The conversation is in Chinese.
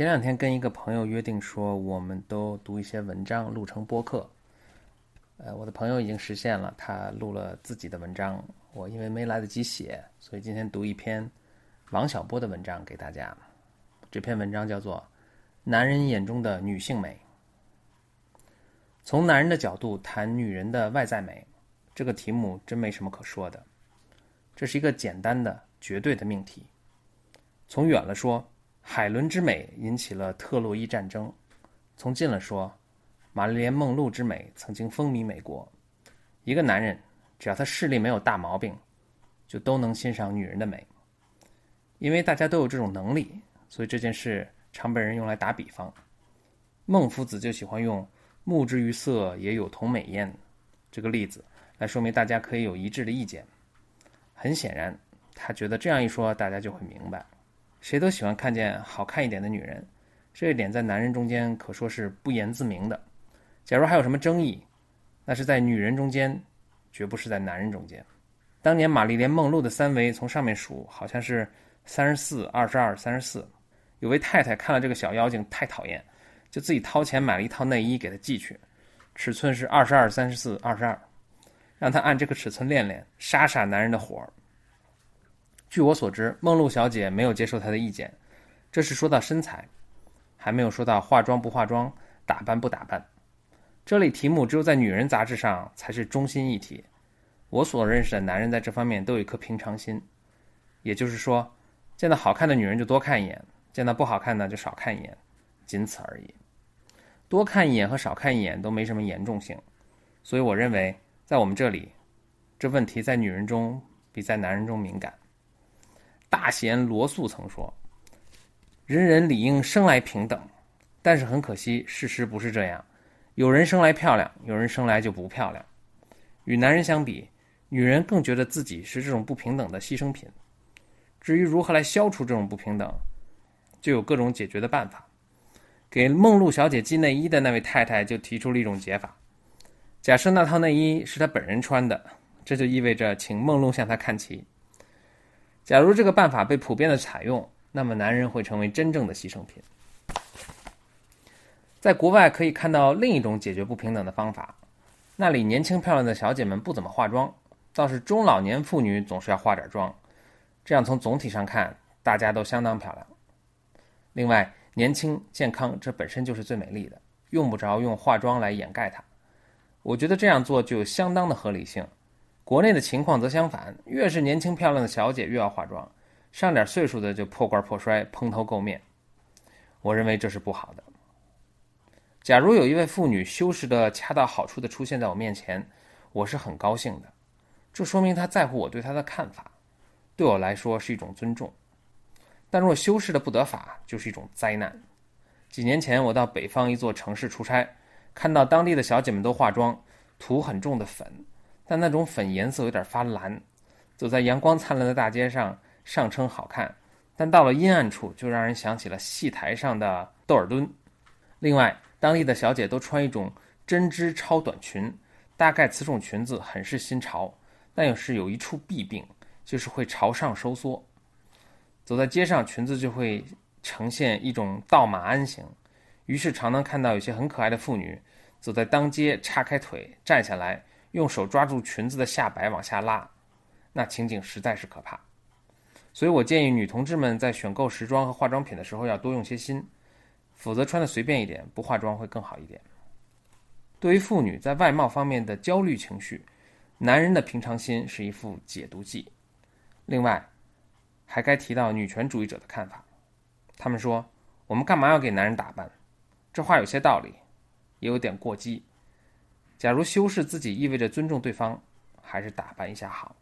前两天跟一个朋友约定说，我们都读一些文章，录成播客。呃，我的朋友已经实现了，他录了自己的文章。我因为没来得及写，所以今天读一篇王小波的文章给大家。这篇文章叫做《男人眼中的女性美》。从男人的角度谈女人的外在美，这个题目真没什么可说的。这是一个简单的、绝对的命题。从远了说。海伦之美引起了特洛伊战争，从近了说，玛丽莲梦露之美曾经风靡美国。一个男人，只要他视力没有大毛病，就都能欣赏女人的美。因为大家都有这种能力，所以这件事常被人用来打比方。孟夫子就喜欢用“目之于色，也有同美焉”这个例子来说明大家可以有一致的意见。很显然，他觉得这样一说，大家就会明白。谁都喜欢看见好看一点的女人，这一点在男人中间可说是不言自明的。假如还有什么争议，那是在女人中间，绝不是在男人中间。当年玛丽莲梦露的三围从上面数，好像是三十四、二十二、三十四。有位太太看了这个小妖精太讨厌，就自己掏钱买了一套内衣给她寄去，尺寸是二十二、三十四、二十二，让她按这个尺寸练练，杀杀男人的火。据我所知，梦露小姐没有接受他的意见。这是说到身材，还没有说到化妆不化妆、打扮不打扮。这类题目只有在女人杂志上才是中心议题。我所认识的男人在这方面都有一颗平常心，也就是说，见到好看的女人就多看一眼，见到不好看的就少看一眼，仅此而已。多看一眼和少看一眼都没什么严重性，所以我认为，在我们这里，这问题在女人中比在男人中敏感。大贤罗素曾说：“人人理应生来平等，但是很可惜，事实不是这样。有人生来漂亮，有人生来就不漂亮。与男人相比，女人更觉得自己是这种不平等的牺牲品。至于如何来消除这种不平等，就有各种解决的办法。给梦露小姐寄内衣的那位太太就提出了一种解法：假设那套内衣是她本人穿的，这就意味着请梦露向她看齐。”假如这个办法被普遍的采用，那么男人会成为真正的牺牲品。在国外可以看到另一种解决不平等的方法，那里年轻漂亮的小姐们不怎么化妆，倒是中老年妇女总是要化点妆，这样从总体上看，大家都相当漂亮。另外，年轻健康这本身就是最美丽的，用不着用化妆来掩盖它。我觉得这样做就有相当的合理性。国内的情况则相反，越是年轻漂亮的小姐越要化妆，上点岁数的就破罐破摔、蓬头垢面。我认为这是不好的。假如有一位妇女修饰的恰到好处的出现在我面前，我是很高兴的，这说明她在乎我对她的看法，对我来说是一种尊重。但若修饰的不得法，就是一种灾难。几年前我到北方一座城市出差，看到当地的小姐们都化妆，涂很重的粉。但那种粉颜色有点发蓝，走在阳光灿烂的大街上，上称好看，但到了阴暗处，就让人想起了戏台上的窦尔敦。另外，当地的小姐都穿一种针织超短裙，大概此种裙子很是新潮，但又是有一处弊病，就是会朝上收缩。走在街上，裙子就会呈现一种倒马鞍形，于是常能看到有些很可爱的妇女走在当街，叉开腿站下来。用手抓住裙子的下摆往下拉，那情景实在是可怕。所以我建议女同志们在选购时装和化妆品的时候要多用些心，否则穿的随便一点，不化妆会更好一点。对于妇女在外貌方面的焦虑情绪，男人的平常心是一副解毒剂。另外，还该提到女权主义者的看法，他们说：“我们干嘛要给男人打扮？”这话有些道理，也有点过激。假如修饰自己意味着尊重对方，还是打扮一下好。